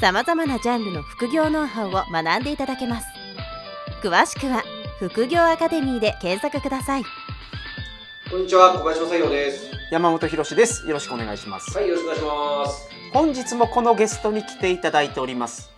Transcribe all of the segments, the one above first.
さまざまなジャンルの副業ノウハウを学んでいただけます詳しくは副業アカデミーで検索くださいこんにちは、小林正宏です。山本博史です。よろしくお願いします。はい、よろしくお願いします。本日もこのゲストに来ていただいております。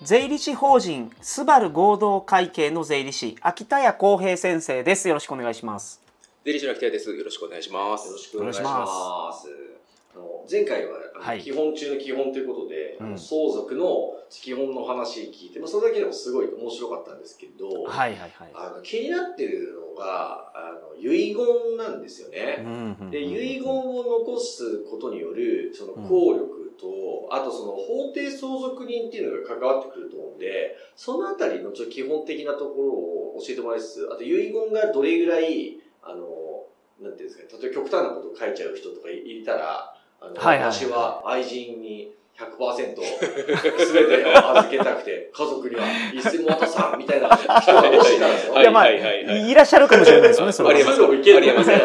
税理士法人スバル合同会計の税理士秋田谷光平先生です。よろしくお願いします。税理士の秋田です。よろしくお願いします。よろしくお願いしお願いします。あの前回は、はい基本中の基本ということで、うん相続の基本の話聞いて、まあ、それだけでもすごい面白かったんですけど、はいはいはい。あの気になってるのがあの遺言なんですよね。うんうんで遺言を残すことによるその効力と、あとその法定相続人っていうのが関わってくると思うんで、そのあたりのちょっと基本的なところを教えてもらいつつ、あと遺言がどれぐらい、あの、なんていうんですかね、例えば極端なことを書いちゃう人とかいたら、あの、はいはい。はい私は愛人に100%全てを預けたくて、家族には一銭も渡さんみたいな人がもしいたらですよ。はいいやまあ、はいはいはいい。らっしゃるかもしれないですよね、それは。ありえますそうい。うのもいけるありえますね。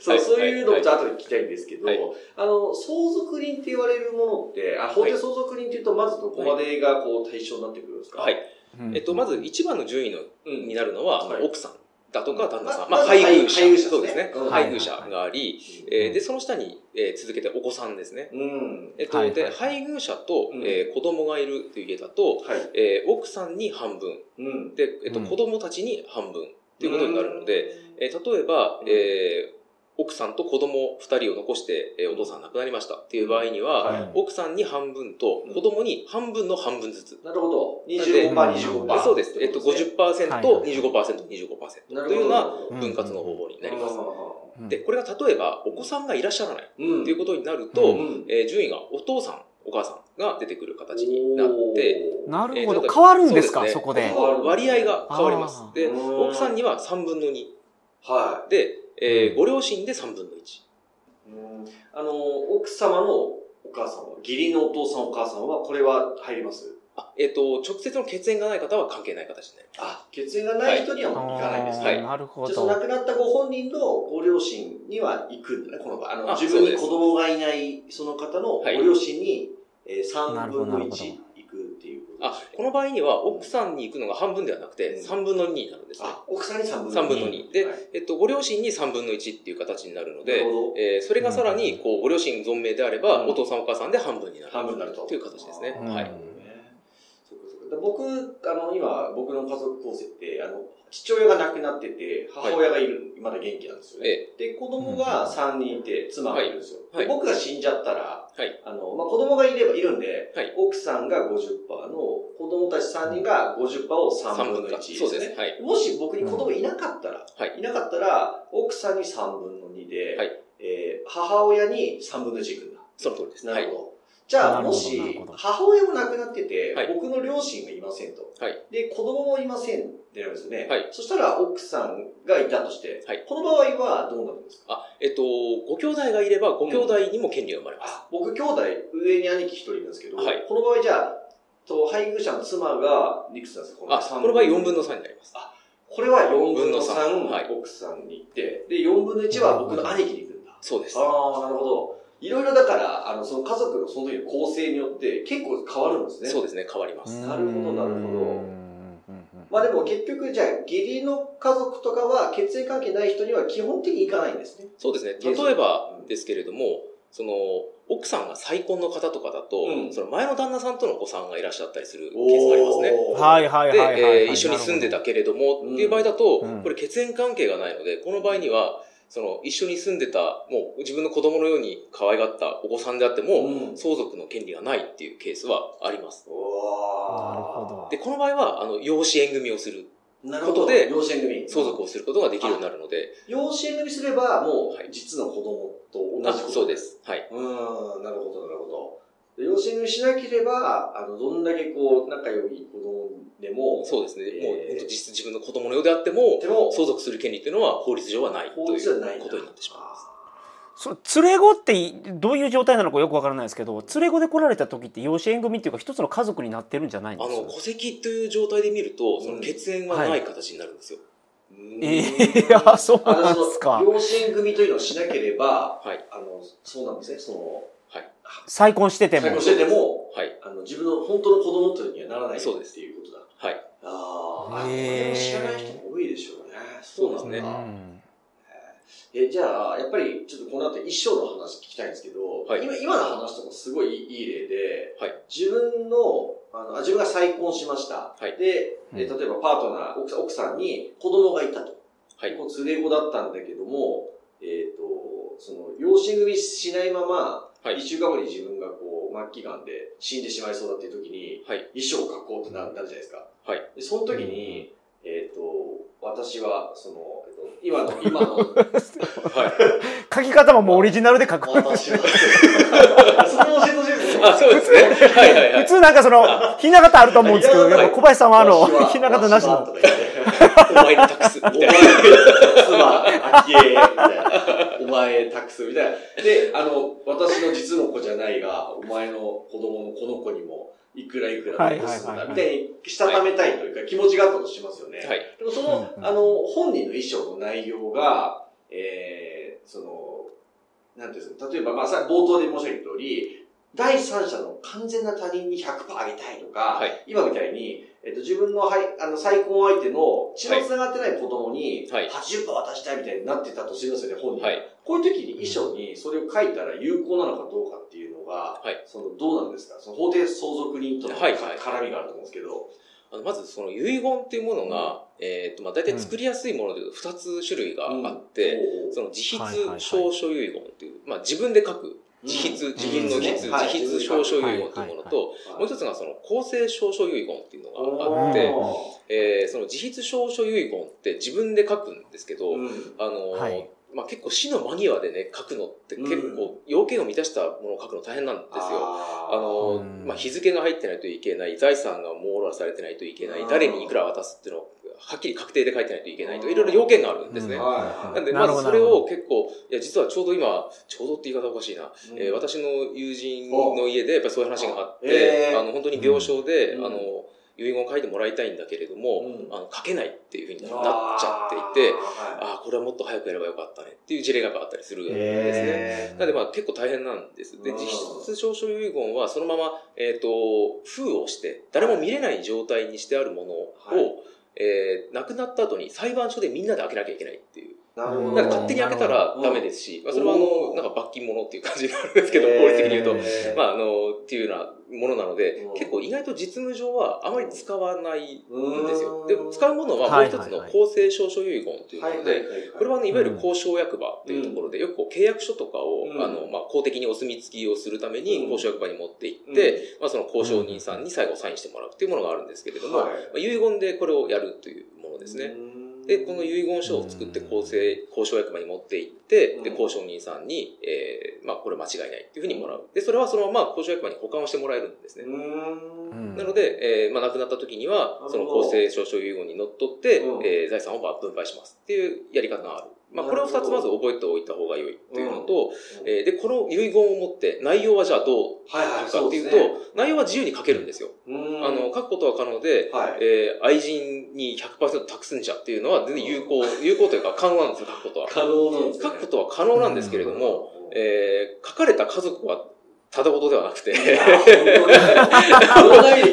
そういそういうのをちょっはと後で聞きたいんですけど、はい。あの、相続人って言われるものって、あ、法定相続人っていうと、まずどこまでがこう対象になってくるんですか？はい。うん。えっと、まず一番の順位の、うん。になるのは、はい。奥さんだとか旦那さん。ままあ、配偶者。配偶者ですねそうですねうん。配偶者があり、えーで、その下に、えー続けてお子さんですね。うん。えっと、はいはいで、配偶者と、うんえー子供がいるという家だと、はい。えー奥さんに半分。うん。で、えっと、うん子供たちに半分。ということになるので、えー例えば、うんえー奥さんと子供二人を残して、えーお父さん亡くなりましたっていう場合には、はい奥さんに半分と子供に半分の半分ずつ。なるほど。なんで25%、25%。そうです。えっと、50%、はい25%、25%なるほど。というようなうん分割の方法になります。うんで、これが例えば、お子さんがいらっしゃらないうん。ということになると、うんえー順位がお父さん、お母さんが出てくる形になって、なるほど。えー変わるんですか、そこで。割合が変わりますで、うん奥さんには3分の2。はで、えーうんご両親で3分の1。い。うんあの、奥様のお母さんは、義理のお父さんお母さんは、これは入ります？あ、えっ、と、直接の血縁がない方は関係ない形になります。あ、血縁がない人にはもう行かないんですね。あーなるほじゃあそのど。亡くなったご本人のご両親には行くんだね、この場合。あのあ自分に子供がいないその方のごはい両親に、えー、3なるほど分の1あこの場合には、奥さんに行くのが半分ではなくて、うん3分の2になるんですね。あ、奥さんに3分の2。3分の2。で、はいえっと、ご両親に3分の1っていう形になるのでえーそれがさらに、こう、ご両親存命であれば、うんお父さんお母さんで半分になる。半分になると。という形ですね。はい。僕、あの、今、僕の家族構成って、あの、父親が亡くなってて、母親がいる、まだ元気なんですよね。えで、子供が3人いて、妻がいるんですよ。はいで僕が死んじゃったら、はいあの、まあ、子供がいればいるんで、はい奥さんが50%の、子供たち3人が50%を3 3分の1分か。ですね。そうです。はい。もし僕に子供いなかったら、はいいなかったら、奥さんに3分の2で、はいえー母親に3分の1いくんだ。その通りです。はいなるほ。ど。じゃあ、もし母親も亡くなってて、はい僕の両親がいませんと。はいで、子供もいませんってなるんですよね。はいそしたら、奥さんがいたとして、はいこの場合はどうなるんですか？あ、えっと、ご兄弟がいれば、ご兄弟にも権利が生まれます。あ、僕、兄弟、上に兄貴一人いるんですけど、はいこの場合じゃあ、と配偶者の妻がいくつなんですかあ、この場合4分の3になります。これは4分の3、4分の3はい奥さんに行って、で、4分の1は僕の兄貴に行くんだ。そうです。ああ、なるほど。いろいろだから、あの、その家族のその時の構成によって結構変わるんですね。そうですね、変わります。なるほどなるほどうんうんうんまあでも結局、じゃあ、義理の家族とかは血縁関係ない人には基本的に行かないんですね。そうですね。例えばですけれども、その、奥さんが再婚の方とかだと、うんその前の旦那さんとのお子さんがいらっしゃったりするケースがありますね。はいはいで、はいはいはい。えー一緒に住んでたけれども、うんっていう場合だと、うんこれ血縁関係がないので、この場合には、その、一緒に住んでた、もう自分の子供のように可愛がったお子さんであっても、うん相続の権利がないっていうケースはあります。なるほどで、この場合は、あの、養子縁組をする。ことで養子縁組。相続をすることができるようになるので、養子縁組すれば、もうはい、実の子供と同あじこと。そうで。す。はい。うーん、なるほど、なるほど。で養子縁組しなければ、あの、どんだけこう、仲良い子供も、そうですね。えーもう本当実質自分の子供のようであっても、でも、相続する権利っていうのは法律上はないと法律じゃないいうことになってしまいます。そ連れ子ってどういう状態なのかよくわからないですけど連れ子で来られた時って養子縁組っていうか一つの家族になってるんじゃないんですあの、戸籍という状態で見ると、その血縁はない形になるんですよ。ええあそうなんですか養子縁組というのをしなければ、はい。あの、そうなんですね、その、はい。再婚してても再婚してても、はい。あの、自分の本当の子供というにはならないそうですっていうことだ。はい。あーあ、こへーれも知らない人も多いでしょうね。そうですねんえ、じゃあ、やっぱり、ちょっとこの後一生の話聞きたいんですけど、はい今、今の話とかすごいいい例で、はい自分の、あの、あ自分が再婚しました。はいで、う例えばパートナー、奥さん奥さんに子供がいたと。はい。こう連れ子だったんだけども、えっ、と、その、養子組しないまま、はい一週間後に自分がこう、末期癌で死んでしまいそうだっていう時に、はい。遺書を書こうってななるじゃないですか。はい。で、その時に、えっ、と、私は、その、えっと今の、今の、はい。書き方ももうオリジナルで書く私は、あ、そうですね。はいはいはい。普通なんかそのひな形あると思うんですけどやっぱ小林さんはあのひな形なしのお前に託す。みお前、たいな。妻、あきえ、みたいな。お前、託す、みたいな。で、あの、私の実の子じゃないが、お前の子供のこの子にも、いくらいくら残すんだ、みたいに、したためたいというか、気持ちがあったとしますよね。はい。でもその、うんあの、本人の衣装の内容が、えー、その、なんていうんですか、例えば、まあ、さ冒頭で申し上げた通り、第三者の完全な他人に100%あげたいとか、はい。今みたいに、えっと、自分のはいあの再婚相手の血の繋がってない子供にはい。80%渡したいみたいになってたとするんですよね、本人が。はい。こういう時に遺書にそれを書いたら有効なのかどうかっていうのが、はい。そのどうなんですか？その法定相続人との絡みがあると思うんですけど、あのまずその遺言っていうものが、えっと、まあ大体作りやすいものでいうと2つ種類があって、うん。その自筆証書遺言っていう、まあ自分で書く、自筆、うん。自分の筆、はい。自筆証書遺言っていうものと、はい。もう一つがその公正証書遺言っていうのがあって、えーその自筆証書遺言って自分で書くんですけど、うん。あのまあ、結構死の間際でね、書くのって結構要件を満たしたものを書くの大変なんですよ。ああのうん。まあ、日付が入ってないといけない、財産が網羅されてないといけない誰にいくら渡すっていうのを、はっきり確定で書いてないといけないとか、いろいろ要件があるんですね。うん。はい。なんで、まずそれを結構、いや、実はちょうど今、ちょうどって言い方おかしいな、うん。えー私の友人の家でやっぱりそういう話があって、えー。あの、本当に病床で、うん。あの、遺言を書いてもらいたいんだけれども、うん。あの書けないっていうふうになっちゃっていて、ああ、これはもっと早くやればよかったねっていう事例があったりするんですね。えなのでまあ結構大変なんです。で、うん。実質証書遺言はそのまま、えっ、と、封をして、誰も見れない状態にしてあるものを、はいえー亡くなった後に裁判所でみんなで開けなきゃいけないっていう。なるほど。なんか勝手に開けたらダメですし、まあ、それはあの、なんか罰金者っていう感じになるんですけど、法律的に言うと。えーまあ、あの、っていうようなものなのでうん、結構意外と実務上はあまり使わないんですよ。うん。で、使うものはもう一つの公正証書遺言というもので、これはね、いわゆる公証役場っていうところで、よくこう契約書とかを、うん。あの、まあ、公的にお墨付きをするためにうん。公証役場に持って行って、まあ、その交渉人さんに最後サインしてもらうっていうものがあるんですけれども、はい。まあ、遺言でこれをやるというものですね。で、この遺言書を作って公正、交渉役場に持って行って、で、うん。交渉人さんに、えー、まあ、これ間違いないっていうふうにもらう。で、それはそのまま交渉役場に保管をしてもらえるんですね。うん。なので、えー、まあ、亡くなった時にはその公正証書遺言にのっとって、うん。えー、財産を分配しますっていうやり方がある。まあ、これを二つまず覚えておいた方が良いっていうのと、えーで、この遺言を持って内容はじゃあどうはいはい、書くかっていうと、そうですね内容は自由に書けるんですよ。うんあの、書くことは可能で、はい。えー愛人に100%託すんじゃっていうのは全然有効、有効というか可能なんですよ、書くことは。可能なんですね書くことは可能なんですけれども、えー書かれた家族はただ事ではなくて、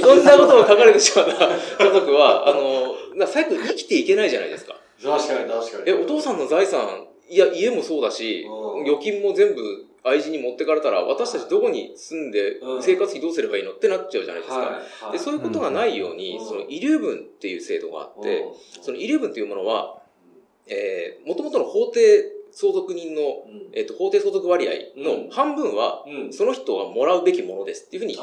そんなことを書かれてしまった家族は、あの、な最後生きていけないじゃないですか。確かに確かに。え、お父さんの財産、いや、家もそうだしうん、預金も全部愛人に持ってかれたら、私たちどこに住んでうん。生活費どうすればいいのってなっちゃうじゃないですか。はいはい。で、そういうことがないように、うん。その遺留分っていう制度があって、その遺留分っていうものは、えー、元々の法定相続人の、うん。えっ、と、法定相続割合うのん。半分は、うん。その人がもらうべきものですっていうふうに。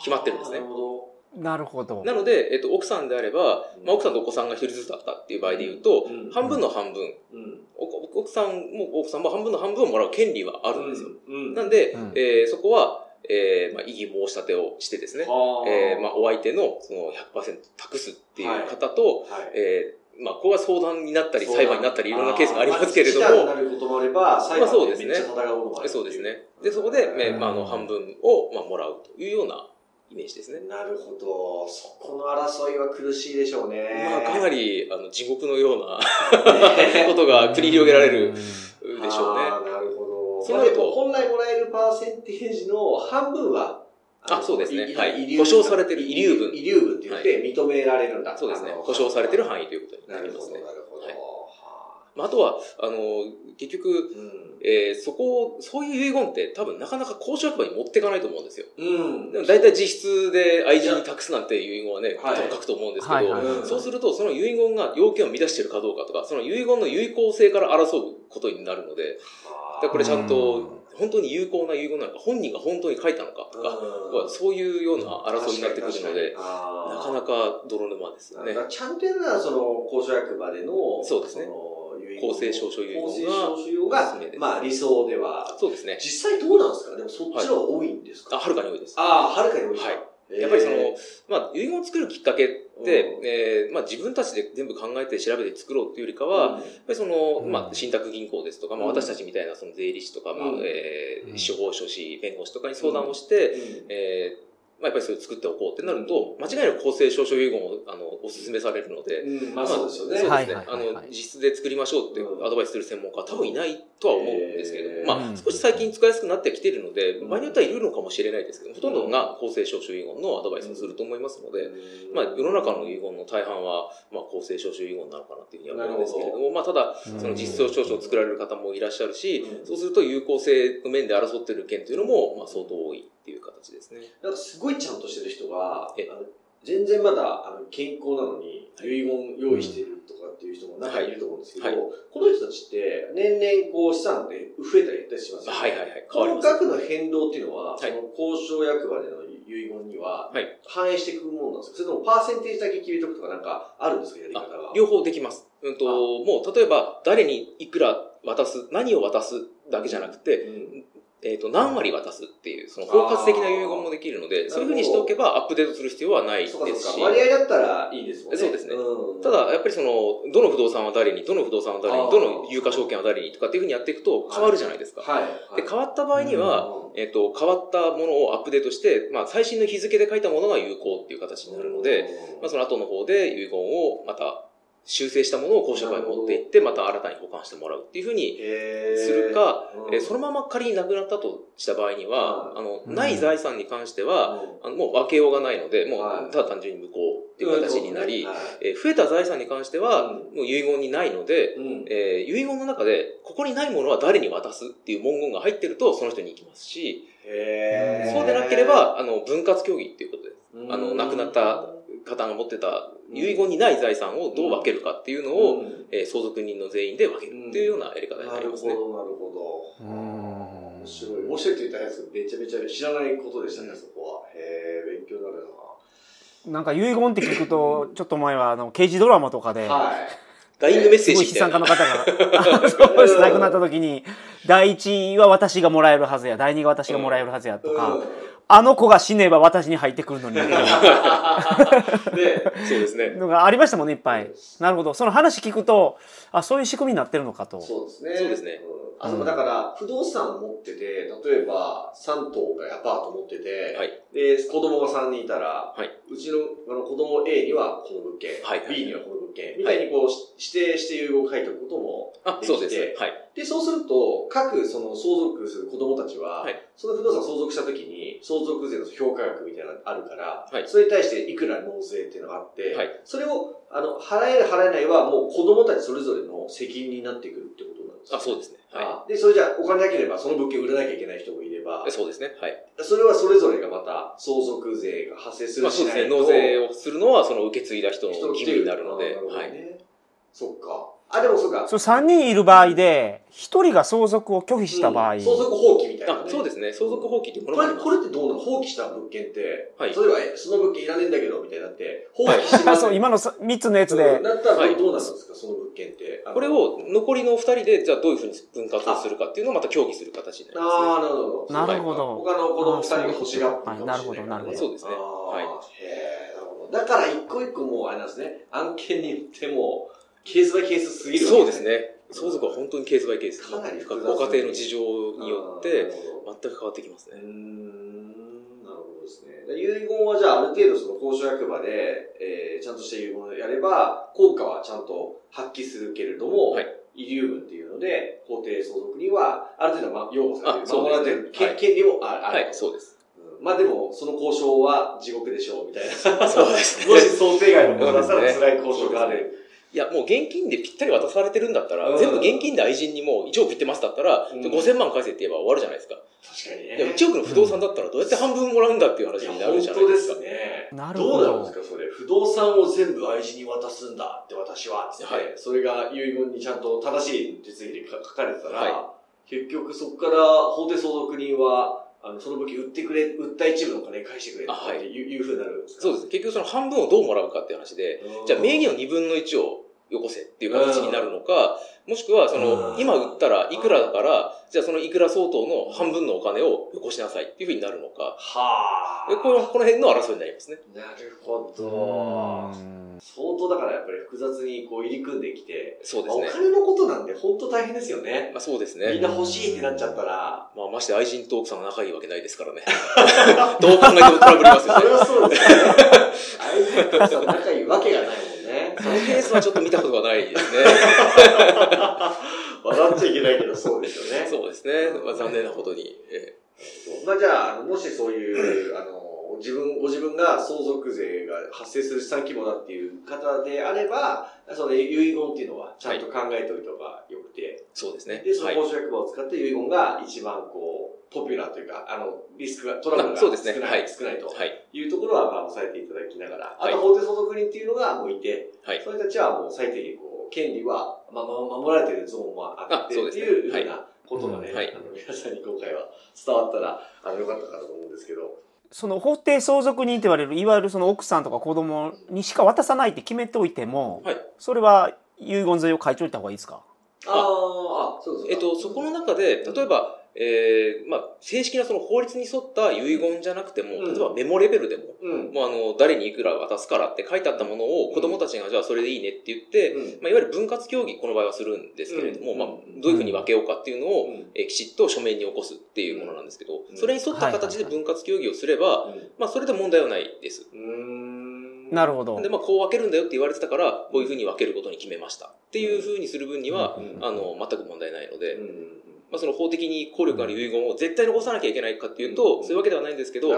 決まってるんですね。なるほなるほどなので、えっ、と、奥さんであれば、まあ、奥さんとお子さんが一人ずつだったっていう場合で言うと、うん半分の半分、ど。うん。お奥さんも奥さんも半分の半分をもらう権利はあるんですよ。うん。なんで、うんえーそこは、ええー、まあ、異議申し立てをしてですね、えー、まあ、お相手のその100%託すっていう方と、はいはいえーまあ、ここは相談になったり、裁判になったり、いろんなケースがありますけれども、まあ、なることもあれば、裁判でめっちゃ戦うこともある。そうですね。で、そこで、えーまあ、あの、半分を、まあ、もらうというようなイメージですね。なるほど。そこの争いは苦しいでしょうね。まあ、かなり、あの、地獄のような ことが繰り広げられるでしょうね。なるほど。そうなると本来もらえるパーセンテージの半分は、あそうですねいはい保証されてる遺留分遺留分って言って認められるんだ。そうですね。保証されてる範囲ということになりますねな。るほど。はいはまあ、あとは、あの、結局、あうん。えーそこを、そういう遺言って多分なかなか公職役場に持っていかないと思うんですよ。うん。でも大体実質で愛人に託すなんていう遺言はね、はい。多分書くと思うんですけど、そうするとその遺言が要件を満たしているかどうかとか、その遺言の有効性から争うことになるので、だからこれちゃんと、本当に有効な遺言なのか、本人が本当に書いたのかとか、うん。そういうような争いになってくるので、ななかなか泥沼ですよね。ちゃんとやるなら、その、公職役場での、そうですね。の遺言公正証書遺言が公正証書遺言がまあ理想では。そうですね。実際どうなんですか？でもそっちの方が多いんですか、あ、はるかに多いです。ああ、はるかに多いですか。はい。えーやっぱりその、まあ、遺言を作るきっかけって、うん。えーまあ自分たちで全部考えて調べて作ろうっていうよりかは、やっぱりその、うん。まあ、信託銀行ですとか、まあうん。私たちみたいなその税理士とか、まあうん、えーうん。司法書士、弁護士とかに相談をして、うん。えーまあ、やっぱりそれを作っておこうってなると、間違いなく公正証書遺言を、あの、お勧めされるので、うん、まあそうですよね。そうですね。はいはいはいはい。あの、実質で作りましょうってアドバイスする専門家は多分いないとは思うんですけれども、うんまあ、少し最近使いやすくなってきているので、うん。場合によってはいるのかもしれないですけど、ほとんどが公正証書遺言のアドバイスをすると思いますので、うん。まあ、世の中の遺言の大半は、まあ、公正証書遺言なのかなっていうふうには思うんですけれども、まあ、ただ、その実証証書を作られる方もいらっしゃるし、うん。そうすると有効性の面で争っている件というのも、まあ、相当多いっていう形ですね。なんかすごいちゃんとしてる人がえ、あの全然まだあの健康なのに遺言用意してるとかっていう人も中にいると思うんですけど、はいこの人たちって年々こう資産って増えたり減ったりしますよね。はいはいはい。変この。額の変動っていうのは、はいその交渉役場での遺言にははい反映していくものなんですか？それともパーセンテージだけ決めとくとかなんかあるんですか？やり方が。両方できます。うんと、あもう、例えば、誰にいくら渡す、何を渡すだけじゃなくて、うんえっ、と、何割渡すっていう、その包括的な遺言もできるので、ーそういうふうにしておけばアップデートする必要はないですしか。、割合だったらいいですもんね。そうですねうんただ、やっぱりその、どの不動産は誰に、どの不動産は誰に、どの有価証券は誰にとかっていうふうにやっていくと変わるじゃないですか。はい。はいで、変わった場合には、うんえっ、と、変わったものをアップデートして、まあ、最新の日付で書いたものが有効っていう形になるので、まあ、その後の方で遺言をまた修正したものを公職場に持っていって、また新たに保管してもらうっていうふうにするか、うん。えーそのまま仮になくなったとした場合には、うん。あの、うんない財産に関しては、うん。あのもう分けようがないので、もはい。うただ単純に無効っていう形になり、はいえー増えた財産に関しては、うん。もう遺言にないので、うん。えー遺言の中で、ここにないものは誰に渡すっていう文言が入ってると、その人に行きますし、そうでなければ、あの、分割協議っていうことです。うん。あの、亡くなった方が持ってた遺言にない財産をどう分けるかっていうのを、うんえー相続人の全員で分けるっていうようなやり方にななるほど、りますね。なるほど。うん面白い。面白いって言ったやつめちゃめちゃ知らないことでしたね、そこは。へえ、勉強になるなんか遺言って聞くとちょっと前はあの刑事ドラマとかで、な。はい。ダイイングメッセージみたいな悲惨家の。方が あそうです亡くなった時に第一は私がもらえるはずや第二が私がもらえるはずやとか、うんあの子が死ねば私に入ってくるのに。で、そうですね。のがありましたもんねいっぱい。なるほど。その話聞くとあそういう仕組みになってるのかと。そうですね。そうですね。うんあそこだから、不動産を持ってて、例えば、3棟がアパート持ってて、はい。で、子供が3人いたら、はい。うちのあの子供 A にはこの物件、はい B にはこの物件、みたいにこう、し指定して遺言を書いておくこともあ、できてそうです。はい。で、そうすると、各その相続する子供たちは、はい。その不動産を相続した時に、相続税の評価額みたいなのがあるから、はい。それに対していくら納税っていうのがあって、はい。それを、あの、払える払えないはもう子供たちそれぞれの責任になってくるってことなんですよ。あ、そうですね。はあで、それじゃあお金なければその物件売らなきゃいけない人もいればい。、そうですね。はい。それはそれぞれがまた相続税が発生すまあそうですね。るしないと納税をするのは、その受け継いだ人の人義務になるので、はい。ねそっか。あ、でもそうか。そう3人いる場合で1人が相続を拒否した場合、うん相続放棄みたいな、ね。あそうですね。相続放棄ってこれ、これってどうなの？放棄した物件って、はい例えば、えその物件いらねえんだけど、みたいになって、放棄します。そう今の3つのやつでうんなったらどうなるんですか、その物件って。これを残りの二人で、じゃあどういうふうに分割をするかっていうのをまた協議する形になりますね。ああ、なるほど。なるほど他の子供二人が欲しがってるかもしれないね。はいなるほどなるほどそうですねはいへえ、なるほど。だから一個一個もうあれなんですね、案件によっても、ケースバイケースすぎるわけそうです。ね。相続は本当にケースバイケース。かなり複雑ご家庭の事情によって全く変わってきますね。んなるほどですね。で遺言はじゃあある程度その交渉役場で、えーちゃんとした遺言をやれば、効果はちゃんと発揮するけれども、はい遺留分っていうので、法定相続人は、ある程度ま擁護されてる。あそう守られてる、権利もあある。はい、そうです。うんまあでも、その交渉は地獄でしょう、みたいな。そうですね もし想定外のものだったらそうですね辛い交渉がある。いや、もう現金でぴったり渡されてるんだったら、うん全部現金で愛人にもう1億いってますだったら、うん5000万返せって言えば終わるじゃないですか。確かにね。いや、1億の不動産だったらどうやって半分もらうんだっていう話になるじゃない本当ですでか。すね。なるほどどうなんですか、それ。不動産を全部愛人に渡すんだって私は、つって、はいそれが遺言にちゃんと正しい手続きで書書かれてたら、は結局そこから法定相続人は、あの、その武器売ってくれ、売った一部のお金返してくれとかあはいってい。う,、いうふうになるんですか？そうです。結局その半分をどうもらうかっていう話で、うんじゃあ名義の2分の1をよこせっていう形になるのか、もしくはその、うん今売ったらいくらだから、じゃあそのいくら相当の半分のお金をよこしなさいっていうふうになるのか、はあ。でこのこの辺の争いになりますね。なるほうど。ん相当だからやっぱり複雑にこう入り組んできて、そうですね。まあお金のことなんで本当大変ですよね。まあそうですみんね。な欲しいってなっちゃったら、まあまして愛人と奥さんが仲いいわけないですからね。どう考えてもトラブりますよね。それはそうですよね。相手と仲いいわけがないもんのケースはちょっと見たことがないですね。笑っちゃいけないけど、そうですよね。そうですね。まあ残念なことに。えまあじゃあ、もしそういう、あの、自分、ご自分が相続税が発生する資産規模だっていう方であれば、その遺言っていうのはちゃんと考えておいた方がよくて、そうですね。で、そのはい。公衆役場を使って遺言が一番こう、ポピュラーというか、あの、リスクが、トラブルがあそう少ない、ですねはい。少ないと。はい。いうところは、まあ、抑えていただきながら、あはい。と法定相続人っていうのがもういて、はい。それたちはもう最低限こう、権利は、まあ、ま守られてるゾーンもあってっていうふはい。うなことがね、うん。はい。あの皆さんに今回は伝わったら、あの、よかったかなと思うんですけど。その法定相続人と言われるいわゆるその奥さんとか子供にしか渡さないって決めておいても、はい。それは遺言税を書いておいた方がいいですか？ああ、あ、そうですえっと、そこの中で、例えば、えー、まあ、正式なその法律に沿った遺言じゃなくても、うん。例えばメモレベルでも、うん。もうあの、誰にいくら渡すからって書いてあったものを子供たちがじゃあそれでいいねって言って、うん。まあ、いわゆる分割協議、この場合はするんですけれども、うん。まあ、どういうふうに分けようかっていうのを、うん。えーきちっと書面に起こすっていうものなんですけど、うん。それに沿った形で分割協議をすれば、まあ、それで問題はないです。うーん。なるほど。で、まあ、こう分けるんだよって言われてたから、こういうふうに分けることに決めました。っていうふうにする分には、うん。あの、全く問題ないので、うん。まあ、その法的に効力ある遺言を絶対残さなきゃいけないかっていうと、うんそういうわけではないんですけど。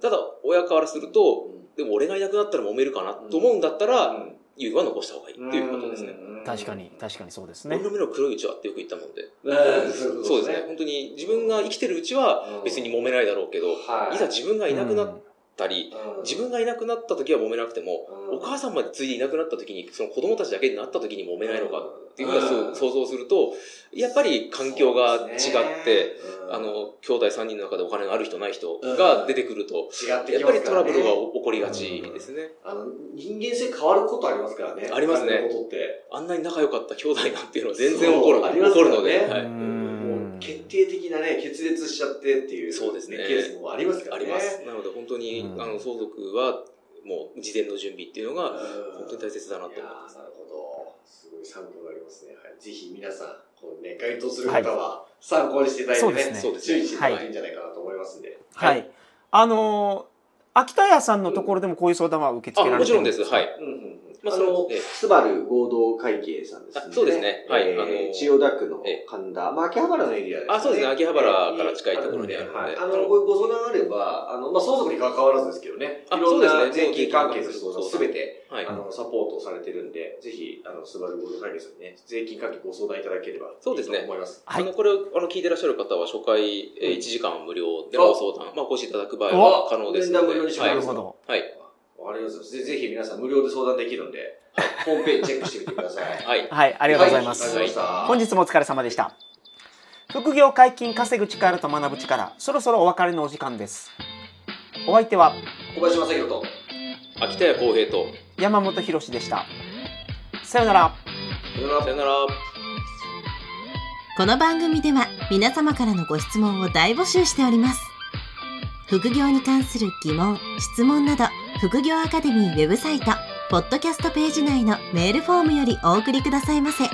ただ、親からすると、でも俺がいなくなったら揉めるかなと思うんだったら、遺言は残した方がいいっていうことですね。確かに。確かにそうですね俺の目の黒いうちはってよく言ったもんで。うんそうですね。。本当に自分が生きてるうちは別に揉めないだろうけど、はいいざ自分がいなくなったり、うん。自分がいなくなった時は揉めなくても、うん。お母さんまでついでいなくなった時に、その子供たちだけになった時に揉めないのかっていうふう想像すると、やっぱり環境が違って、、あ、の、兄弟3人の中でお金がある人ない人が出てくると、違ってやっぱりトラブルがが起こりがちですね。あの、人間性変わることありますからね。ありますね。あんなに仲良かった兄弟なんていうのは全然起こる、起こるので、はい決定的なね、決裂しちゃってっていう、そうですねケースもありますからね。あります。なので本当に、うんあの、相続は、もう事前の準備っていうのが、うん本当に大切だなと思います。ーなるほど。すごい参考になりますね。はい、ぜひ皆さん、このね、該当する方は参考にしていただいてね、そうですね注意していただいていいんじゃないかなと思いますんで。はい、あのー秋田屋さんのところでもこういう相談は受け付あ、けられてもちろんです。るんですかはい。うんまああのスバル合同会計さんですね。あそうですね。はい。えーあの千代田区のええ。神田、まあ、秋葉原のエリアですね。あそうですね。秋葉原から近いところにあるので。はい。あの、こういうご相談があれば、あの、まあ、相続に関わらずですけどね、あいろんなそうですね。税金関係の相談すべて、はい。あ。の、サポートされてるんで、ぜひ、あの、スバル合同会計さんにね、税金関係ご相談いただければいいとそうですね。思います。はい。あの、これを、あの、聞いてらっしゃる方は、初回、えーうん1時間無料であご相談、まあ、お越しいただく場合は可能ですので。面談無料にします。はい。なるほど。わかありがとうございます。ぜぜひ皆さん無料で相談できるんで、ホームページチェックしてみてください。はい。はい、ありがとうございます。本日もお疲れ様でした。副業解禁稼ぐ力と学ぶ力、そろそろお別れのお時間です。お相手は小林正宏と、秋田屋公平と、山本博史でした。さようなら。さよならさよなら。この番組では皆様からのご質問を大募集しております。副業に関する疑問、質問など、副業アカデミーウェブサイト、ポッドキャストページ内のメールフォームよりお送りくださいませ。